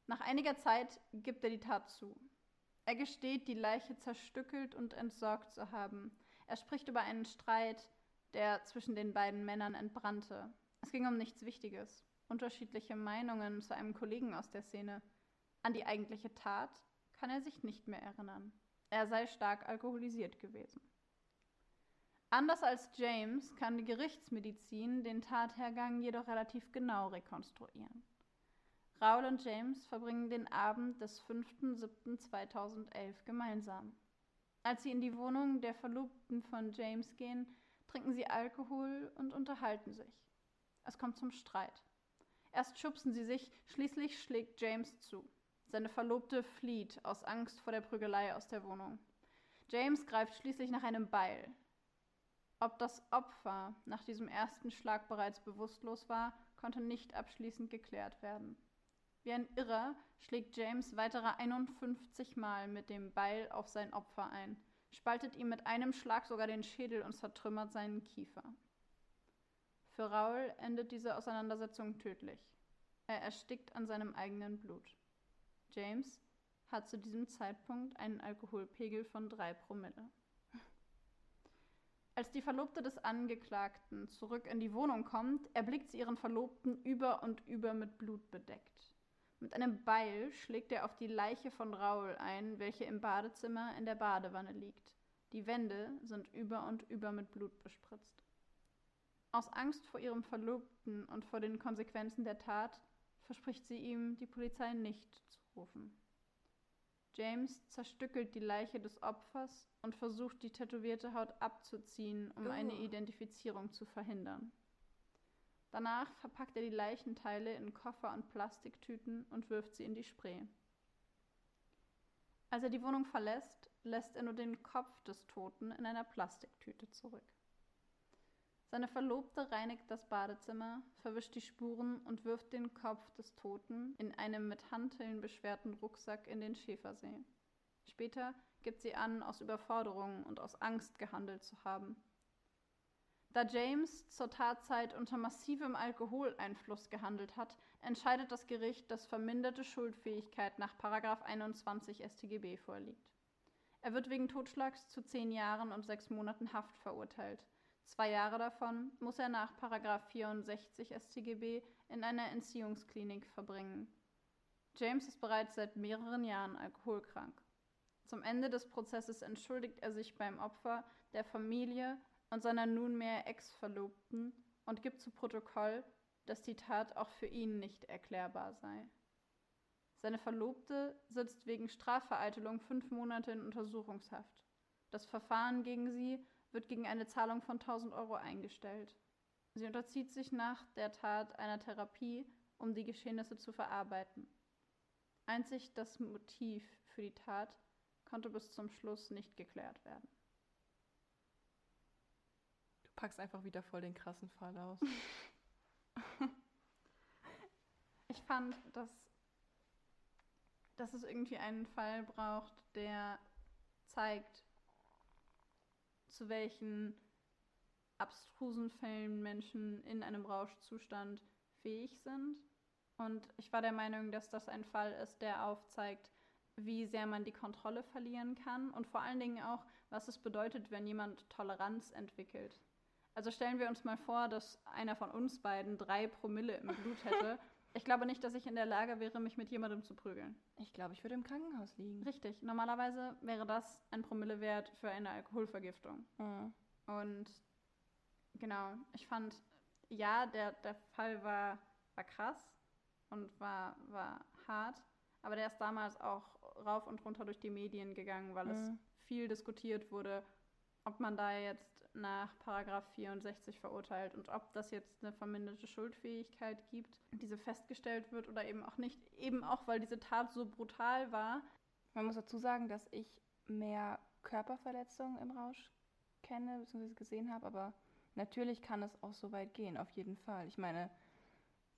Nach einiger Zeit gibt er die Tat zu. Er gesteht, die Leiche zerstückelt und entsorgt zu haben. Er spricht über einen Streit, der zwischen den beiden Männern entbrannte. Es ging um nichts Wichtiges. Unterschiedliche Meinungen zu einem Kollegen aus der Szene. An die eigentliche Tat kann er sich nicht mehr erinnern. Er sei stark alkoholisiert gewesen. Anders als James kann die Gerichtsmedizin den Tathergang jedoch relativ genau rekonstruieren. Raul und James verbringen den Abend des 5.7.2011 gemeinsam. Als sie in die Wohnung der Verlobten von James gehen, trinken sie Alkohol und unterhalten sich. Es kommt zum Streit. Erst schubsen sie sich, schließlich schlägt James zu. Seine Verlobte flieht aus Angst vor der Prügelei aus der Wohnung. James greift schließlich nach einem Beil. Ob das Opfer nach diesem ersten Schlag bereits bewusstlos war, konnte nicht abschließend geklärt werden. Wie ein Irrer schlägt James weitere 51 Mal mit dem Beil auf sein Opfer ein, spaltet ihm mit einem Schlag sogar den Schädel und zertrümmert seinen Kiefer. Für Raul endet diese Auseinandersetzung tödlich. Er erstickt an seinem eigenen Blut. James hat zu diesem Zeitpunkt einen Alkoholpegel von drei Promille. Als die Verlobte des Angeklagten zurück in die Wohnung kommt, erblickt sie ihren Verlobten über und über mit Blut bedeckt. Mit einem Beil schlägt er auf die Leiche von Raul ein, welche im Badezimmer in der Badewanne liegt. Die Wände sind über und über mit Blut bespritzt. Aus Angst vor ihrem Verlobten und vor den Konsequenzen der Tat verspricht sie ihm, die Polizei nicht zu rufen. James zerstückelt die Leiche des Opfers und versucht, die tätowierte Haut abzuziehen, um eine Identifizierung zu verhindern. Danach verpackt er die Leichenteile in Koffer und Plastiktüten und wirft sie in die Spree. Als er die Wohnung verlässt, lässt er nur den Kopf des Toten in einer Plastiktüte zurück. Seine Verlobte reinigt das Badezimmer, verwischt die Spuren und wirft den Kopf des Toten in einem mit Hanteln beschwerten Rucksack in den Schäfersee. Später gibt sie an, aus Überforderung und aus Angst gehandelt zu haben. Da James zur Tatzeit unter massivem Alkoholeinfluss gehandelt hat, entscheidet das Gericht, dass verminderte Schuldfähigkeit nach 21 StGB vorliegt. Er wird wegen Totschlags zu zehn Jahren und sechs Monaten Haft verurteilt. Zwei Jahre davon muss er nach 64 StGB in einer Entziehungsklinik verbringen. James ist bereits seit mehreren Jahren alkoholkrank. Zum Ende des Prozesses entschuldigt er sich beim Opfer, der Familie und seiner nunmehr Ex-Verlobten und gibt zu Protokoll, dass die Tat auch für ihn nicht erklärbar sei. Seine Verlobte sitzt wegen Strafvereitelung fünf Monate in Untersuchungshaft. Das Verfahren gegen sie wird gegen eine Zahlung von 1000 Euro eingestellt. Sie unterzieht sich nach der Tat einer Therapie, um die Geschehnisse zu verarbeiten. Einzig das Motiv für die Tat konnte bis zum Schluss nicht geklärt werden. Packst einfach wieder voll den krassen Fall aus. ich fand, dass, dass es irgendwie einen Fall braucht, der zeigt, zu welchen abstrusen Fällen Menschen in einem Rauschzustand fähig sind. Und ich war der Meinung, dass das ein Fall ist, der aufzeigt, wie sehr man die Kontrolle verlieren kann und vor allen Dingen auch, was es bedeutet, wenn jemand Toleranz entwickelt. Also stellen wir uns mal vor, dass einer von uns beiden drei Promille im Blut hätte. Ich glaube nicht, dass ich in der Lage wäre, mich mit jemandem zu prügeln. Ich glaube, ich würde im Krankenhaus liegen. Richtig. Normalerweise wäre das ein Promillewert für eine Alkoholvergiftung. Mhm. Und genau, ich fand, ja, der, der Fall war, war krass und war, war hart, aber der ist damals auch rauf und runter durch die Medien gegangen, weil mhm. es viel diskutiert wurde, ob man da jetzt nach Paragraph 64 verurteilt und ob das jetzt eine verminderte Schuldfähigkeit gibt, diese festgestellt wird oder eben auch nicht, eben auch weil diese Tat so brutal war. Man muss dazu sagen, dass ich mehr Körperverletzungen im Rausch kenne bzw. gesehen habe, aber natürlich kann es auch so weit gehen, auf jeden Fall. Ich meine,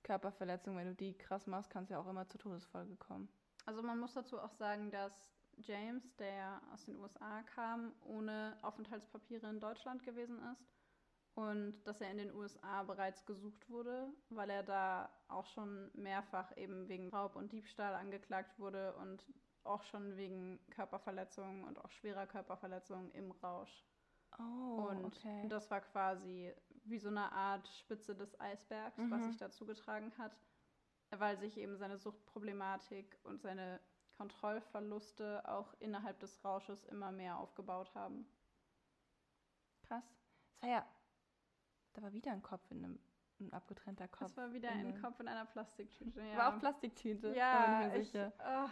Körperverletzungen, wenn du die krass machst, kann es ja auch immer zur Todesfolge kommen. Also man muss dazu auch sagen, dass James, der aus den USA kam, ohne Aufenthaltspapiere in Deutschland gewesen ist und dass er in den USA bereits gesucht wurde, weil er da auch schon mehrfach eben wegen Raub und Diebstahl angeklagt wurde und auch schon wegen Körperverletzungen und auch schwerer Körperverletzungen im Rausch. Oh, und okay. das war quasi wie so eine Art Spitze des Eisbergs, mhm. was sich dazu getragen hat, weil sich eben seine Suchtproblematik und seine Kontrollverluste auch innerhalb des Rausches immer mehr aufgebaut haben. Krass. Es war ja, da war wieder ein Kopf in einem ein abgetrennter Kopf. Das war wieder ein Kopf in einer Plastiktüte. Ja. War auch Plastiktüte. Ja, bin mir sicher. Ich, oh.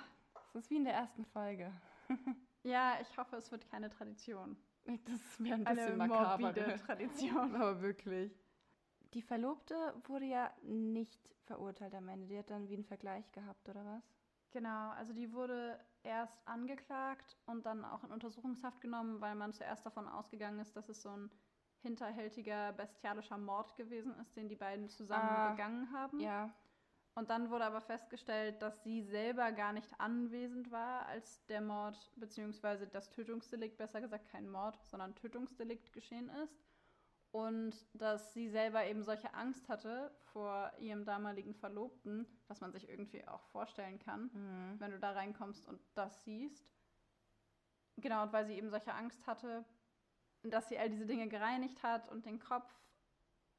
Das ist wie in der ersten Folge. ja, ich hoffe, es wird keine Tradition. Das ist mir ein bisschen eine makaber. Tradition. Aber wirklich. Die Verlobte wurde ja nicht verurteilt am Ende. Die hat dann wie einen Vergleich gehabt, oder was? Genau, also die wurde erst angeklagt und dann auch in Untersuchungshaft genommen, weil man zuerst davon ausgegangen ist, dass es so ein hinterhältiger, bestialischer Mord gewesen ist, den die beiden zusammen ah, begangen haben. Ja. Und dann wurde aber festgestellt, dass sie selber gar nicht anwesend war, als der Mord bzw. das Tötungsdelikt, besser gesagt kein Mord, sondern Tötungsdelikt geschehen ist und dass sie selber eben solche Angst hatte vor ihrem damaligen Verlobten, was man sich irgendwie auch vorstellen kann, mhm. wenn du da reinkommst und das siehst. Genau, und weil sie eben solche Angst hatte, dass sie all diese Dinge gereinigt hat und den Kopf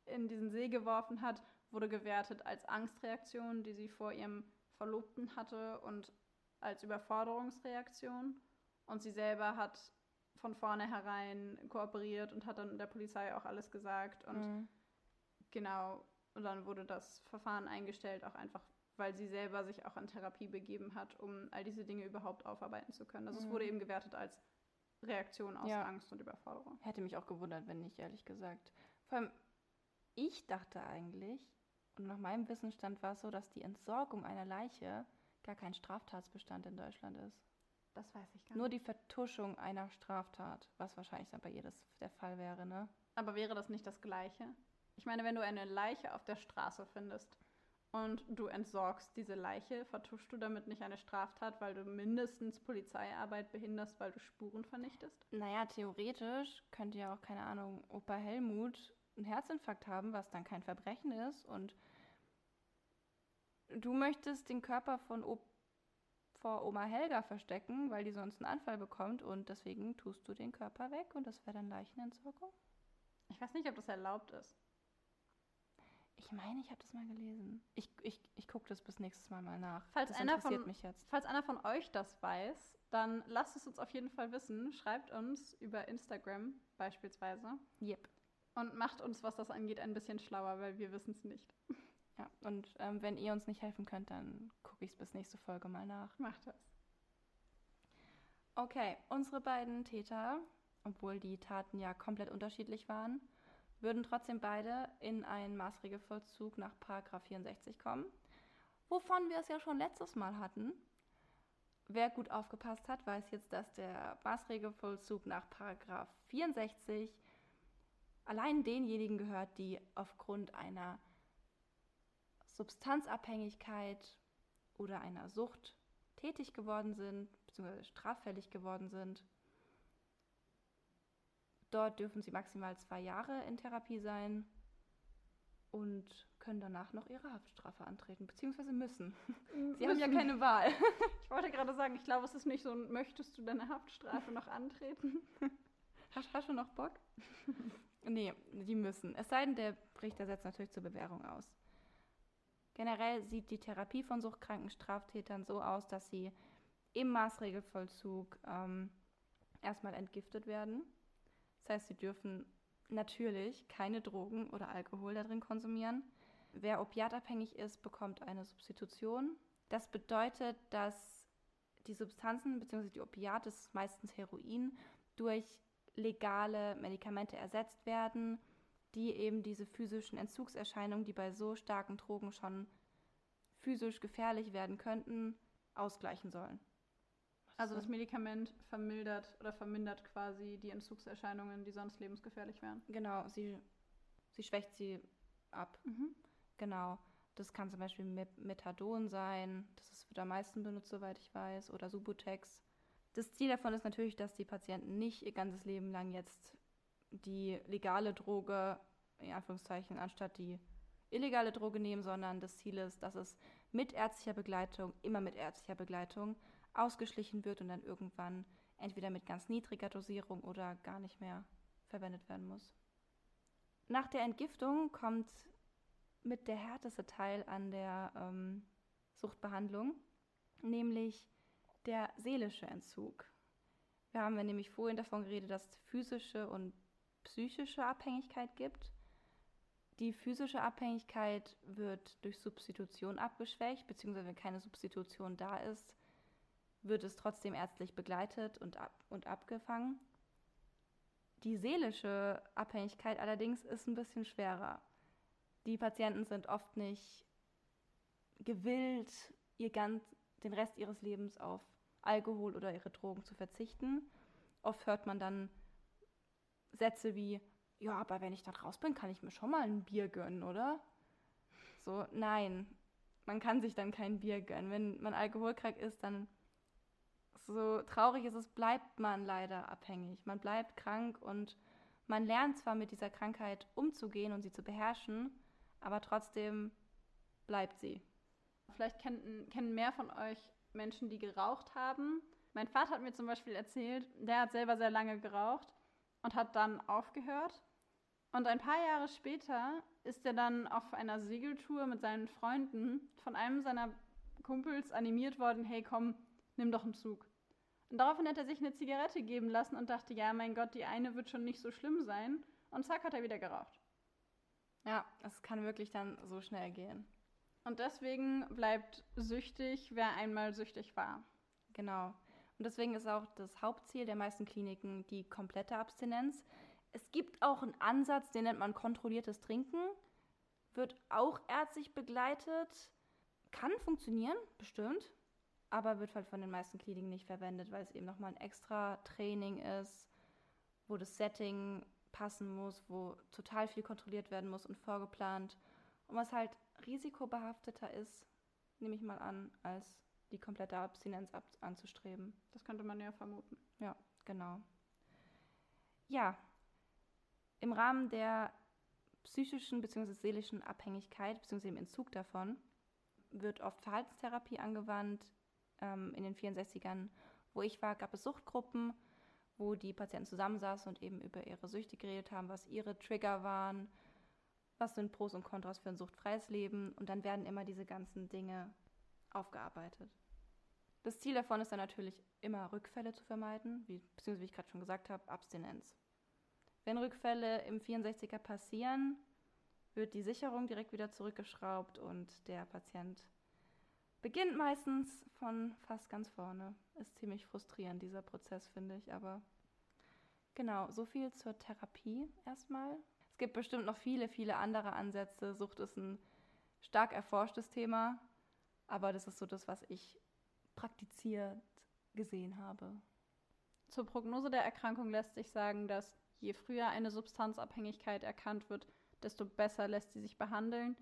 in diesen See geworfen hat, wurde gewertet als Angstreaktion, die sie vor ihrem Verlobten hatte und als Überforderungsreaktion. Und sie selber hat von vornherein kooperiert und hat dann der Polizei auch alles gesagt. Und mhm. genau, und dann wurde das Verfahren eingestellt, auch einfach, weil sie selber sich auch in Therapie begeben hat, um all diese Dinge überhaupt aufarbeiten zu können. Also mhm. es wurde eben gewertet als Reaktion aus ja. Angst und Überforderung. Hätte mich auch gewundert, wenn nicht, ehrlich gesagt. Vor allem, ich dachte eigentlich, und nach meinem Wissensstand war es so, dass die Entsorgung einer Leiche gar kein Straftatsbestand in Deutschland ist. Das weiß ich gar nicht. Nur die Vertuschung einer Straftat, was wahrscheinlich dann bei ihr das der Fall wäre, ne? Aber wäre das nicht das Gleiche? Ich meine, wenn du eine Leiche auf der Straße findest und du entsorgst diese Leiche, vertuschst du damit nicht eine Straftat, weil du mindestens Polizeiarbeit behinderst, weil du Spuren vernichtest? Naja, theoretisch könnte ja auch, keine Ahnung, Opa Helmut einen Herzinfarkt haben, was dann kein Verbrechen ist. Und du möchtest den Körper von o vor Oma Helga verstecken, weil die sonst einen Anfall bekommt und deswegen tust du den Körper weg und das wäre dann Leichenentsorgung? Ich weiß nicht, ob das erlaubt ist. Ich meine, ich habe das mal gelesen. Ich, ich, ich gucke das bis nächstes Mal mal nach. Falls das einer interessiert von- mich jetzt. Falls einer von euch das weiß, dann lasst es uns auf jeden Fall wissen. Schreibt uns über Instagram beispielsweise Yep. und macht uns, was das angeht, ein bisschen schlauer, weil wir wissen es nicht. Ja, und ähm, wenn ihr uns nicht helfen könnt, dann gucke ich es bis nächste Folge mal nach. Macht das. Okay, unsere beiden Täter, obwohl die Taten ja komplett unterschiedlich waren, würden trotzdem beide in einen Maßregelvollzug nach Paragraph 64 kommen, wovon wir es ja schon letztes Mal hatten. Wer gut aufgepasst hat, weiß jetzt, dass der Maßregelvollzug nach Paragraph 64 allein denjenigen gehört, die aufgrund einer Substanzabhängigkeit oder einer Sucht tätig geworden sind, beziehungsweise straffällig geworden sind. Dort dürfen sie maximal zwei Jahre in Therapie sein und können danach noch ihre Haftstrafe antreten, beziehungsweise müssen. Sie haben ja keine Wahl. Ich wollte gerade sagen, ich glaube, es ist nicht so, möchtest du deine Haftstrafe noch antreten? Hast, hast du noch Bock? nee, die müssen. Es sei denn, der Richter setzt natürlich zur Bewährung aus. Generell sieht die Therapie von suchtkranken Straftätern so aus, dass sie im Maßregelvollzug ähm, erstmal entgiftet werden. Das heißt, sie dürfen natürlich keine Drogen oder Alkohol da drin konsumieren. Wer opiatabhängig ist, bekommt eine Substitution. Das bedeutet, dass die Substanzen bzw. die Opiate, das ist meistens Heroin, durch legale Medikamente ersetzt werden, die eben diese physischen Entzugserscheinungen, die bei so starken Drogen schon physisch gefährlich werden könnten, ausgleichen sollen. Also das Medikament vermildert oder vermindert quasi die Entzugserscheinungen, die sonst lebensgefährlich wären. Genau, sie, sie schwächt sie ab. Genau. Das kann zum Beispiel Met- Methadon sein, das ist, wird am meisten benutzt, soweit ich weiß, oder Subutex. Das Ziel davon ist natürlich, dass die Patienten nicht ihr ganzes Leben lang jetzt die legale Droge, in Anführungszeichen, anstatt die illegale Droge nehmen, sondern das Ziel ist, dass es mit ärztlicher Begleitung, immer mit ärztlicher Begleitung, ausgeschlichen wird und dann irgendwann entweder mit ganz niedriger Dosierung oder gar nicht mehr verwendet werden muss. Nach der Entgiftung kommt mit der härteste Teil an der ähm, Suchtbehandlung, nämlich der seelische Entzug. Wir haben nämlich vorhin davon geredet, dass physische und psychische Abhängigkeit gibt. Die physische Abhängigkeit wird durch Substitution abgeschwächt, beziehungsweise wenn keine Substitution da ist, wird es trotzdem ärztlich begleitet und, ab und abgefangen. Die seelische Abhängigkeit allerdings ist ein bisschen schwerer. Die Patienten sind oft nicht gewillt, ihr ganz, den Rest ihres Lebens auf Alkohol oder ihre Drogen zu verzichten. Oft hört man dann Sätze wie, ja, aber wenn ich da raus bin, kann ich mir schon mal ein Bier gönnen, oder? So, nein, man kann sich dann kein Bier gönnen. Wenn man alkoholkrank ist, dann, so traurig es ist, bleibt man leider abhängig. Man bleibt krank und man lernt zwar mit dieser Krankheit umzugehen und sie zu beherrschen, aber trotzdem bleibt sie. Vielleicht kennen, kennen mehr von euch Menschen, die geraucht haben. Mein Vater hat mir zum Beispiel erzählt, der hat selber sehr lange geraucht und hat dann aufgehört. Und ein paar Jahre später ist er dann auf einer Segeltour mit seinen Freunden von einem seiner Kumpels animiert worden, hey komm, nimm doch einen Zug. Und daraufhin hat er sich eine Zigarette geben lassen und dachte, ja, mein Gott, die eine wird schon nicht so schlimm sein. Und zack, hat er wieder geraucht. Ja, es kann wirklich dann so schnell gehen. Und deswegen bleibt süchtig, wer einmal süchtig war. Genau. Und deswegen ist auch das Hauptziel der meisten Kliniken die komplette Abstinenz. Es gibt auch einen Ansatz, den nennt man kontrolliertes Trinken. Wird auch ärztlich begleitet. Kann funktionieren, bestimmt. Aber wird halt von den meisten Kliniken nicht verwendet, weil es eben nochmal ein extra Training ist, wo das Setting passen muss, wo total viel kontrolliert werden muss und vorgeplant. Und was halt risikobehafteter ist, nehme ich mal an, als die komplette Abstinenz ab anzustreben. Das könnte man ja vermuten. Ja, genau. Ja, im Rahmen der psychischen bzw. seelischen Abhängigkeit bzw. dem Entzug davon wird oft Verhaltenstherapie angewandt. Ähm, in den 64ern, wo ich war, gab es Suchtgruppen, wo die Patienten zusammensaßen und eben über ihre Süchte geredet haben, was ihre Trigger waren, was sind Pros und Kontras für ein suchtfreies Leben. Und dann werden immer diese ganzen Dinge aufgearbeitet. Das Ziel davon ist dann natürlich immer Rückfälle zu vermeiden, wie, beziehungsweise wie ich gerade schon gesagt habe, Abstinenz. Wenn Rückfälle im 64er passieren, wird die Sicherung direkt wieder zurückgeschraubt und der Patient beginnt meistens von fast ganz vorne. Ist ziemlich frustrierend, dieser Prozess, finde ich, aber genau, so viel zur Therapie erstmal. Es gibt bestimmt noch viele, viele andere Ansätze. Sucht ist ein stark erforschtes Thema, aber das ist so das, was ich praktiziert gesehen habe. Zur Prognose der Erkrankung lässt sich sagen, dass je früher eine Substanzabhängigkeit erkannt wird, desto besser lässt sie sich behandeln.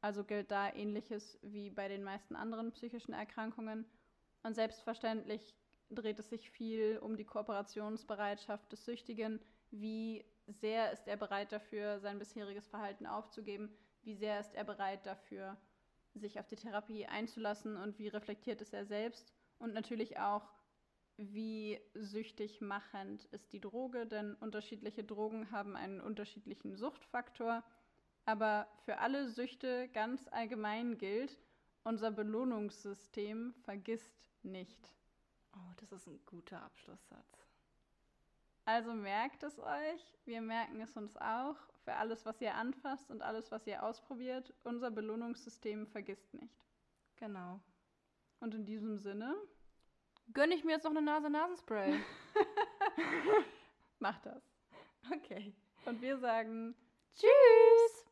Also gilt da ähnliches wie bei den meisten anderen psychischen Erkrankungen. Und selbstverständlich dreht es sich viel um die Kooperationsbereitschaft des Süchtigen. Wie sehr ist er bereit dafür, sein bisheriges Verhalten aufzugeben? Wie sehr ist er bereit dafür, sich auf die Therapie einzulassen? Und wie reflektiert ist er selbst? Und natürlich auch, wie süchtig machend ist die Droge, denn unterschiedliche Drogen haben einen unterschiedlichen Suchtfaktor. Aber für alle Süchte ganz allgemein gilt, unser Belohnungssystem vergisst nicht. Oh, das ist ein guter Abschlusssatz. Also merkt es euch, wir merken es uns auch. Für alles, was ihr anfasst und alles, was ihr ausprobiert, unser Belohnungssystem vergisst nicht. Genau. Und in diesem Sinne gönne ich mir jetzt noch eine Nase-Nasenspray. Mach das. Okay. Und wir sagen Tschüss.